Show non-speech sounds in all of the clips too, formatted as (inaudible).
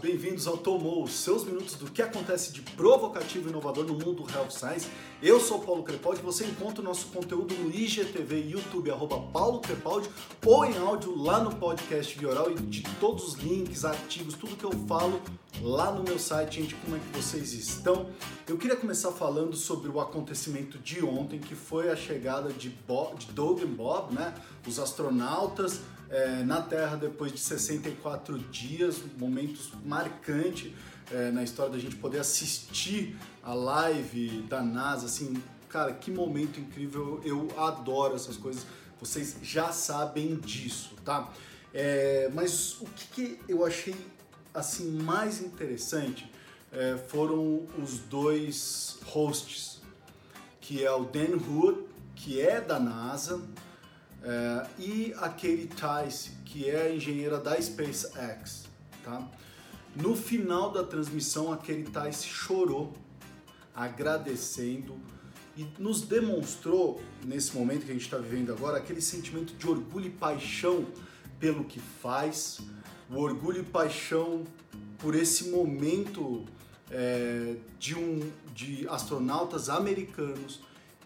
bem-vindos ao Tomou, seus minutos do que acontece de provocativo e inovador no mundo do Health Science. Eu sou Paulo Crepaldi, você encontra o nosso conteúdo no IGTV YouTube, arroba Paulo Crepaldi, ou em áudio lá no podcast Vioral e de todos os links, artigos, tudo que eu falo lá no meu site, gente, como é que vocês estão? Eu queria começar falando sobre o acontecimento de ontem, que foi a chegada de, Bob, de Doug e Bob, né, os astronautas, é, na Terra depois de 64 dias, um momento marcante é, na história da gente poder assistir a live da NASA, assim, cara, que momento incrível, eu adoro essas coisas, vocês já sabem disso, tá? É, mas o que, que, eu achei assim mais interessante é, foram os dois hosts, que é o Dan Hood, que é da NASA, é, e a Katie Tice, que é a engenheira da SpaceX. Tá? No final da transmissão, a Katie Tice chorou, agradecendo e nos demonstrou, nesse momento que a gente está vivendo agora, aquele sentimento de orgulho e paixão pelo que faz, o orgulho e paixão por esse momento é, de, um, de astronautas americanos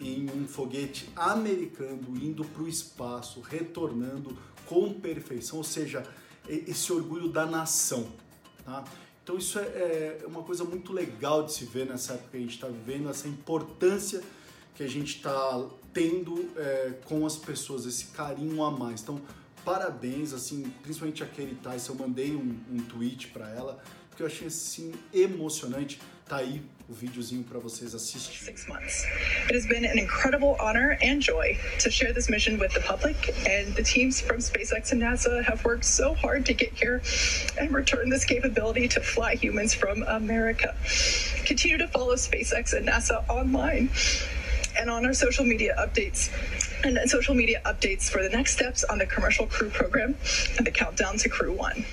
em um foguete americano indo para o espaço, retornando com perfeição, ou seja, esse orgulho da nação. Tá? Então isso é, é uma coisa muito legal de se ver nessa época que a gente está vivendo, essa importância que a gente está tendo é, com as pessoas, esse carinho a mais. Então, parabéns, assim, principalmente a Kelly Tyson, eu mandei um, um tweet para ela, porque eu achei assim emocionante. Tá aí o videozinho para vocês assistirem. It has been an incredible honor and joy to share this mission with the public, and the teams from SpaceX and NASA have worked so hard to get here and return this capability to fly humans from America. Continue to follow SpaceX and NASA online and on our social media updates and social media updates for the next steps on the commercial crew program and the countdown to crew one.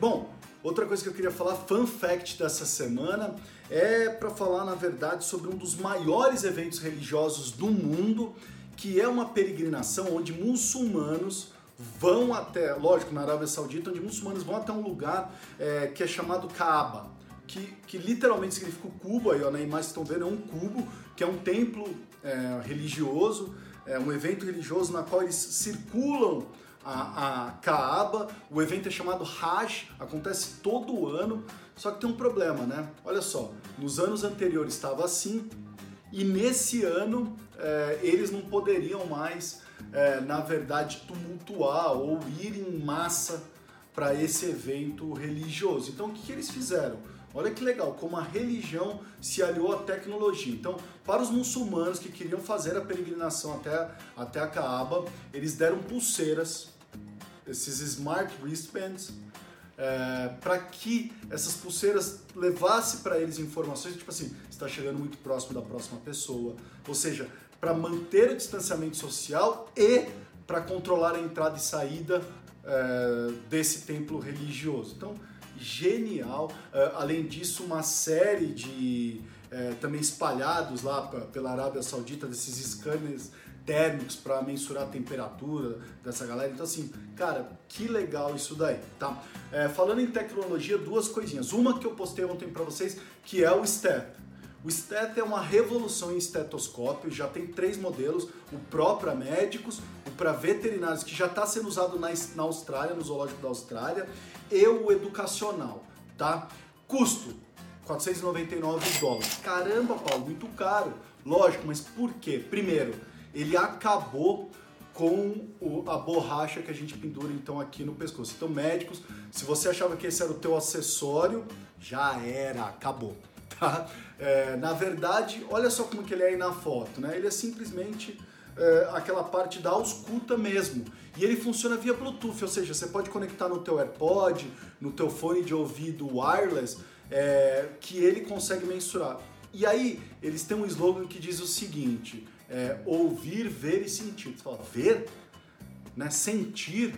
Bom, Outra coisa que eu queria falar, fun fact dessa semana, é para falar na verdade sobre um dos maiores eventos religiosos do mundo, que é uma peregrinação onde muçulmanos vão até, lógico, na Arábia Saudita, onde muçulmanos vão até um lugar é, que é chamado Kaaba, que, que literalmente significa o cubo, aí ó, na imagem que estão vendo é um cubo, que é um templo é, religioso, é um evento religioso na qual eles circulam a, a Kaaba. O evento é chamado Hajj, acontece todo ano, só que tem um problema, né? Olha só, nos anos anteriores estava assim e nesse ano é, eles não poderiam mais, é, na verdade, tumultuar ou ir em massa para esse evento religioso. Então o que, que eles fizeram? Olha que legal, como a religião se aliou à tecnologia. Então, para os muçulmanos que queriam fazer a peregrinação até, até a Kaaba, eles deram pulseiras, esses smart wristbands, é, para que essas pulseiras levassem para eles informações, tipo assim, está chegando muito próximo da próxima pessoa, ou seja, para manter o distanciamento social e para controlar a entrada e saída é, desse templo religioso. Então, genial. Uh, além disso, uma série de uh, também espalhados lá pela Arábia Saudita desses scanners térmicos para mensurar a temperatura dessa galera. Então, assim, cara, que legal isso daí, tá? É, falando em tecnologia, duas coisinhas. Uma que eu postei ontem para vocês, que é o STEP. O STET é uma revolução em estetoscópio, já tem três modelos, o Pro para médicos, o para veterinários, que já está sendo usado na, na Austrália, no Zoológico da Austrália, e o educacional, tá? Custo, 499 dólares. Caramba, Paulo, muito caro. Lógico, mas por quê? Primeiro, ele acabou com a borracha que a gente pendura então aqui no pescoço. Então, médicos, se você achava que esse era o teu acessório, já era, acabou. (laughs) Tá? É, na verdade, olha só como que ele é aí na foto, né? Ele é simplesmente é, aquela parte da ausculta mesmo. E ele funciona via Bluetooth, ou seja, você pode conectar no teu AirPod, no teu fone de ouvido wireless, é, que ele consegue mensurar. E aí, eles têm um slogan que diz o seguinte, é, ouvir, ver e sentir. Você fala, ver? Né? Sentir?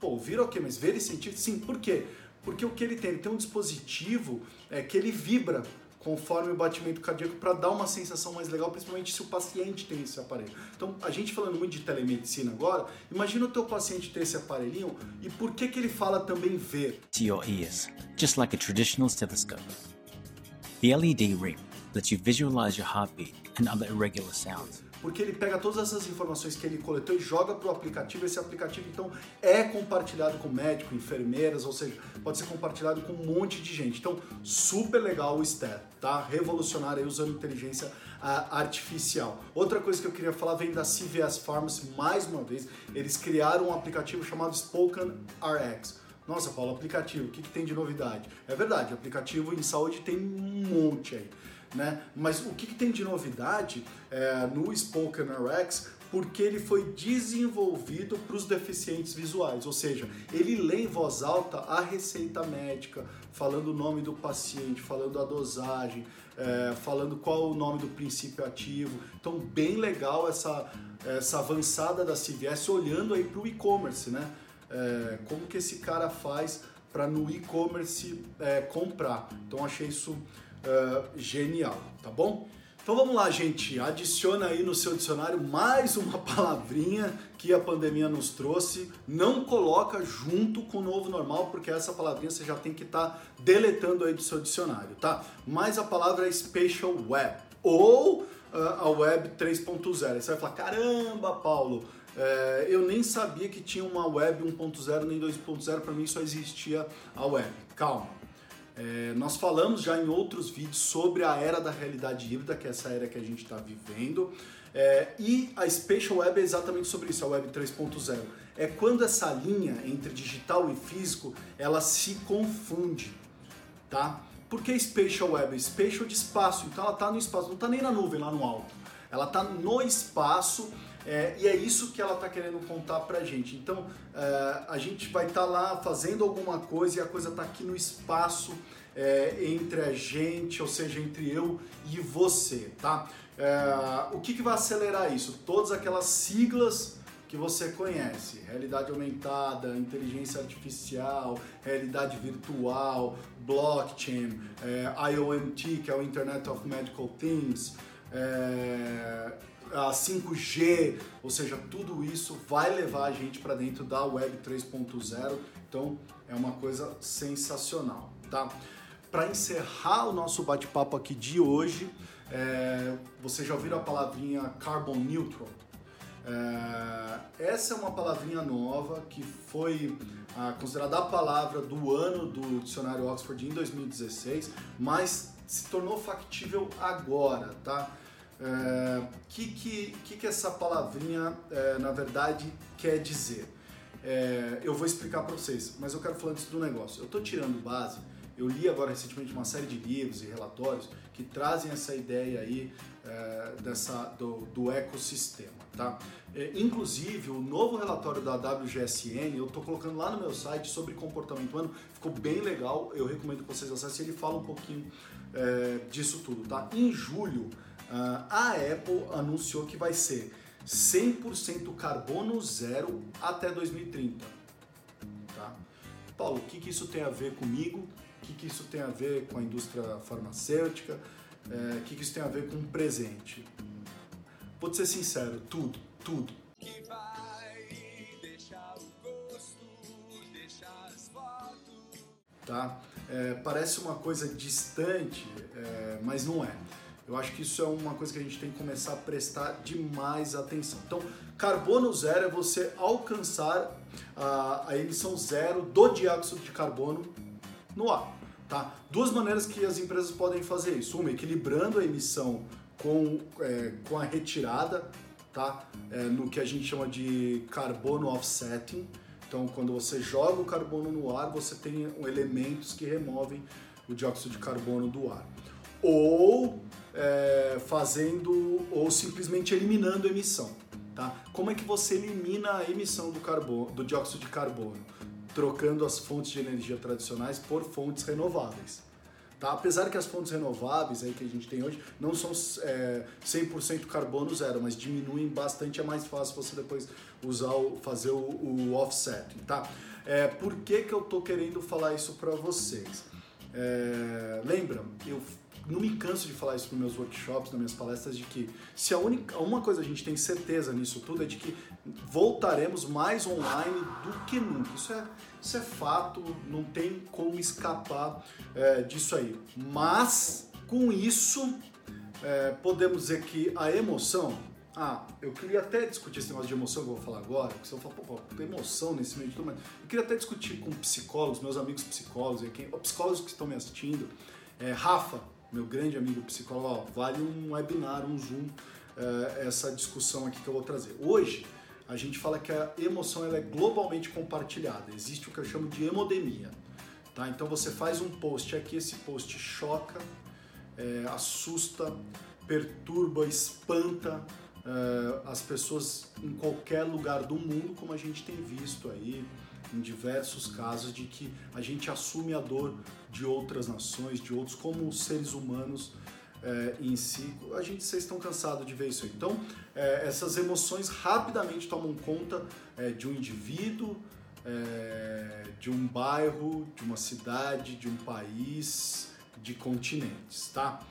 Pô, ouvir ok, mas ver e sentir? Sim, por quê? Porque o que ele tem? Ele tem um dispositivo é, que ele vibra conforme o batimento cardíaco para dar uma sensação mais legal, principalmente se o paciente tem esse aparelho. Então, a gente falando muito de telemedicina agora, imagina o teu paciente ter esse aparelhinho e por que que ele fala também ver? To your ears, just like a traditional stethoscope. The LED ring lets you visualize your heartbeat and other irregular sounds porque ele pega todas essas informações que ele coletou e joga para o aplicativo. Esse aplicativo, então, é compartilhado com médico, enfermeiras, ou seja, pode ser compartilhado com um monte de gente. Então, super legal o STER, tá? Revolucionário usando inteligência artificial. Outra coisa que eu queria falar vem da CVS Pharmacy, mais uma vez. Eles criaram um aplicativo chamado Spoken RX. Nossa, Paulo, aplicativo, o que, que tem de novidade? É verdade, aplicativo em saúde tem um monte aí. Né? Mas o que, que tem de novidade é, no Spoken RX? Porque ele foi desenvolvido para os deficientes visuais, ou seja, ele lê em voz alta a receita médica, falando o nome do paciente, falando a dosagem, é, falando qual o nome do princípio ativo. Então, bem legal essa, essa avançada da CVS olhando aí para o e-commerce, né? É, como que esse cara faz para no e-commerce é, comprar. Então, achei isso uh, genial, tá bom? Então vamos lá, gente. Adiciona aí no seu dicionário mais uma (laughs) palavrinha que a pandemia nos trouxe. Não coloca junto com o novo normal, porque essa palavrinha você já tem que estar tá deletando aí do seu dicionário, tá? Mas a palavra é Spatial Web ou uh, a Web 3.0. Você vai falar: caramba, Paulo, é, eu nem sabia que tinha uma Web 1.0 nem 2.0. Para mim só existia a Web. Calma é, nós falamos já em outros vídeos sobre a era da realidade híbrida, que é essa era que a gente está vivendo, é, e a Spatial Web é exatamente sobre isso, a Web 3.0. É quando essa linha entre digital e físico ela se confunde, tá? Por que Spatial Web? Spatial de espaço, então ela está no espaço, não está nem na nuvem lá no alto. Ela está no espaço é, e é isso que ela está querendo contar para a gente. Então, é, a gente vai estar tá lá fazendo alguma coisa e a coisa está aqui no espaço é, entre a gente, ou seja, entre eu e você, tá? É, o que, que vai acelerar isso? Todas aquelas siglas que você conhece: realidade aumentada, inteligência artificial, realidade virtual, blockchain, é, IoT, que é o Internet of Medical Things. É, a 5G, ou seja, tudo isso vai levar a gente para dentro da Web 3.0. Então é uma coisa sensacional, tá? Para encerrar o nosso bate-papo aqui de hoje, é, você já ouviram a palavrinha carbon neutral? É, essa é uma palavrinha nova que foi ah, considerada a palavra do ano do dicionário Oxford em 2016, mas se tornou factível agora, tá? É, que, que, que, que essa palavrinha, é, na verdade, quer dizer? É, eu vou explicar para vocês, mas eu quero falar antes do negócio. Eu estou tirando base, eu li agora recentemente uma série de livros e relatórios que trazem essa ideia aí é, dessa, do, do ecossistema, tá? É, inclusive, o novo relatório da WGSN, eu estou colocando lá no meu site sobre comportamento humano, ficou bem legal, eu recomendo que vocês acessem, ele fala um pouquinho é, disso tudo, tá? Em julho, a Apple anunciou que vai ser 100% carbono zero até 2030. Tá? Paulo, o que, que isso tem a ver comigo? O que, que isso tem a ver com a indústria farmacêutica? É, o que, que isso tem a ver com o presente? Vou te ser sincero, tudo, tudo. Que vai deixar o gosto, deixar as fotos. Tá? É, parece uma coisa distante, é, mas não é. Eu acho que isso é uma coisa que a gente tem que começar a prestar demais atenção. Então, carbono zero é você alcançar a, a emissão zero do dióxido de carbono no ar. Tá? Duas maneiras que as empresas podem fazer isso. Uma, equilibrando a emissão com, é, com a retirada, tá? É, no que a gente chama de carbono offsetting. Então, quando você joga o carbono no ar, você tem elementos que removem o dióxido de carbono do ar. Ou é, fazendo ou simplesmente eliminando emissão. Tá? Como é que você elimina a emissão do, carbono, do dióxido de carbono? Trocando as fontes de energia tradicionais por fontes renováveis. Tá? Apesar que as fontes renováveis aí que a gente tem hoje não são é, 100% carbono zero, mas diminuem bastante, é mais fácil você depois usar o, fazer o, o offset. Tá? É, por que, que eu tô querendo falar isso para vocês? É, lembra, eu não me canso de falar isso nos meus workshops, nas minhas palestras, de que se a única, uma coisa a gente tem certeza nisso tudo é de que voltaremos mais online do que nunca. Isso é, isso é fato, não tem como escapar é, disso aí. Mas com isso é, podemos dizer que a emoção ah, eu queria até discutir esse negócio de emoção que eu vou falar agora, porque você vai falar, pô, tem emoção nesse meio de tudo, mas eu queria até discutir com psicólogos, meus amigos psicólogos, psicólogos que estão me assistindo. É, Rafa, meu grande amigo psicólogo, vale um webinar, um Zoom, é, essa discussão aqui que eu vou trazer. Hoje, a gente fala que a emoção ela é globalmente compartilhada, existe o que eu chamo de hemodemia. Tá? Então você faz um post aqui, esse post choca, é, assusta, perturba, espanta, uh, as pessoas em qualquer lugar do mundo, como a gente tem visto aí em diversos casos de que a gente assume a dor de outras nações, de outros, como seres humanos é, em si. A gente, vocês estão cansados de ver isso. Então, é, essas emoções rapidamente tomam conta é, de um indivíduo, de um bairro, de uma cidade, de um país, de continentes, tá?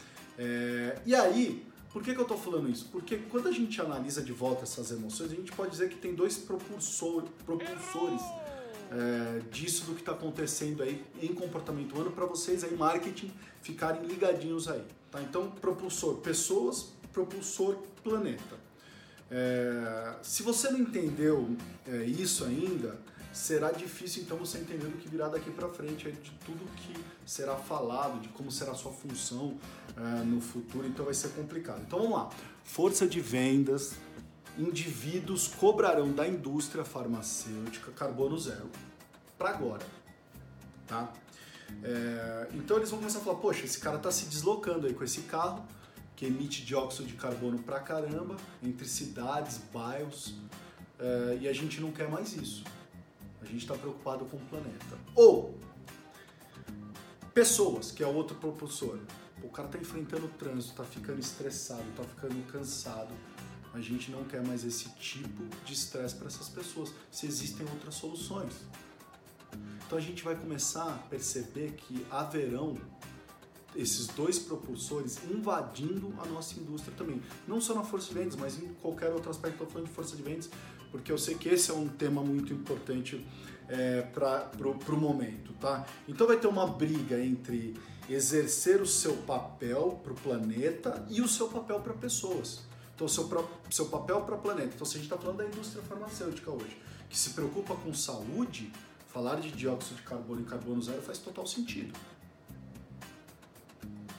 e aí, por que, que eu estou falando isso? Porque quando a gente analisa de volta essas emoções, a gente pode dizer que tem dois propulsor, propulsores é, disso do que está acontecendo aí em comportamento humano para vocês aí, marketing, ficarem ligadinhos aí. Tá? Então, propulsor pessoas, propulsor planeta. É, se você não entendeu é, isso ainda, será difícil então você entender o que virá daqui para frente, de tudo que será falado, de como será a sua função uh, no futuro, então vai ser complicado. Então vamos lá. Força de vendas, indivíduos cobrarão da indústria farmacêutica carbono zero para agora, tá? É, então eles vão começar a falar, poxa, esse cara está se deslocando aí com esse carro que emite dióxido de carbono pra caramba entre cidades, bairros, é, e a gente não quer mais isso. A gente está preocupado com o planeta. Ou pessoas, que é outro propulsor. O cara está enfrentando o trânsito, está ficando estressado, está ficando cansado. A gente não quer mais esse tipo de estresse para essas pessoas, se existem outras soluções. Então a gente vai começar a perceber que haverão esses dois propulsores invadindo a nossa indústria também. Não só na força de vendas, mas em qualquer outro aspecto. Estou falando de força de vendas porque eu sei que esse é um tema muito importante é, para o momento, tá? Então vai ter uma briga entre exercer o seu papel para o planeta e o seu papel para pessoas. Então, seu, seu papel para o planeta. Então, se a gente está falando da indústria farmacêutica hoje, que se preocupa com saúde, falar de dióxido de carbono e carbono zero faz total sentido.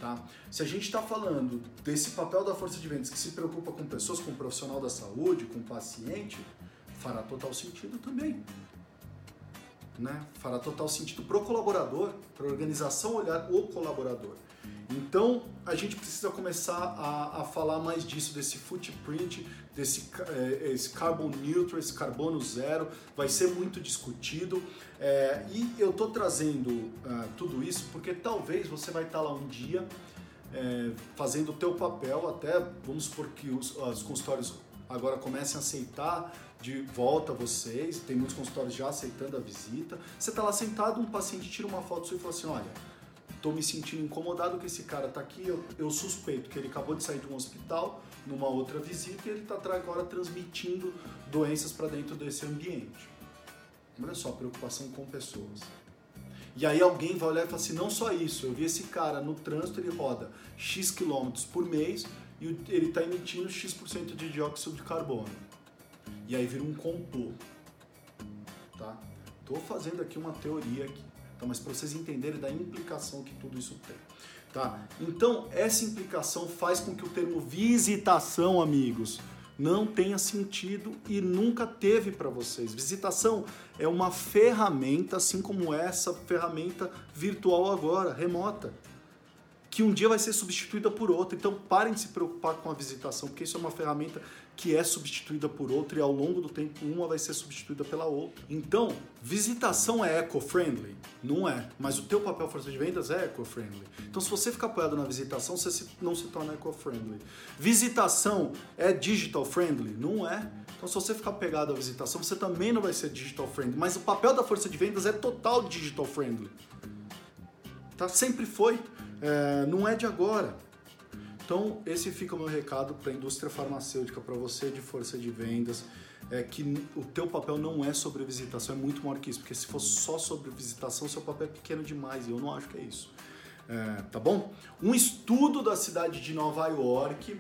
Tá? Se a gente está falando desse papel da força de vendas que se preocupa com pessoas, com profissional da saúde, com paciente, fará total sentido também. Né? Fará total sentido para o colaborador, para a organização olhar o colaborador. Então a gente precisa começar a, a falar mais disso, desse footprint, desse é, esse carbon neutral, esse carbono zero, vai ser muito discutido. É, e eu estou trazendo uh, tudo isso porque talvez você vai estar tá lá um dia é, fazendo o teu papel, até vamos supor que os, os consultórios agora comecem a aceitar de volta vocês, tem muitos consultórios já aceitando a visita. Você está lá sentado, um paciente tira uma foto sua e fala assim, olha, tô me sentindo incomodado que esse cara tá aqui, eu, eu, suspeito que ele acabou de sair de um hospital numa outra visita e ele tá agora transmitindo doenças para dentro desse ambiente. Olha só, preocupação com pessoas. E aí alguém vai olhar e falar assim, não só isso, eu vi esse cara no trânsito, ele roda X quilômetros por mês e ele está emitindo X% de dióxido de carbono. E aí vira um complô. Tá? Tô fazendo aqui uma teoria aqui. Tá? Mas para vocês entenderem da implicação que tudo isso tem. Tá? Então, essa implicação faz com que o termo visitação, amigos, não tenha sentido e nunca teve para vocês. Visitação é uma ferramenta, assim como essa ferramenta virtual agora, remota, que um dia vai ser substituída por outra. Então parem de se preocupar com a visitação, porque isso é uma ferramenta que é substituída por outra e ao longo do tempo uma vai ser substituída pela outra. Então, visitação é eco-friendly? Não é, mas o teu papel força de vendas é eco-friendly. Então, se você ficar apoiado na visitação, você não se torna eco-friendly. Visitação é digital-friendly? Não é. Então, se você ficar pegado à visitação, você também não vai ser digital-friendly. Mas o papel da força de vendas é total digital-friendly. Tá? Sempre foi. é, não é de agora. Então, esse fica o meu recado para a indústria farmacêutica, para você de força de vendas, é que o teu papel não é sobre visitação, é muito maior que isso, porque se fosse só sobre visitação, seu papel é pequeno demais, e eu não acho que é isso. É, tá bom? Um estudo da cidade de Nova York,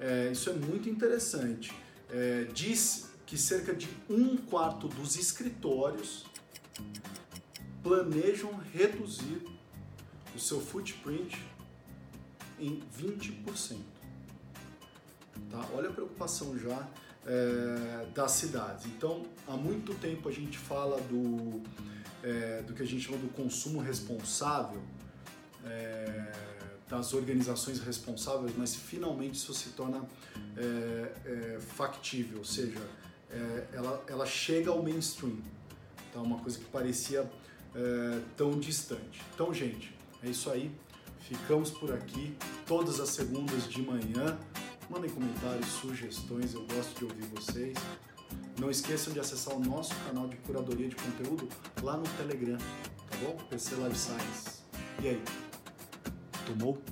é, isso é muito interessante, é, diz que cerca de um quarto dos escritórios planejam reduzir o seu footprint em 20%. Tá? Olha a preocupação já é, das cidades. Então, há muito tempo a gente fala do, é, do que a gente chama do consumo responsável, é, das organizações responsáveis, mas finalmente isso se torna é, é, factível, ou seja, é, ela, ela chega ao mainstream. Tá? Uma coisa que parecia tão distante. Então, gente, é isso aí. Ficamos por aqui todas as segundas de manhã. Mandem comentários, sugestões, eu gosto de ouvir vocês. Não esqueçam de acessar o nosso canal de curadoria de conteúdo lá no Telegram, tá bom? PC Live Science. E aí? Tomou?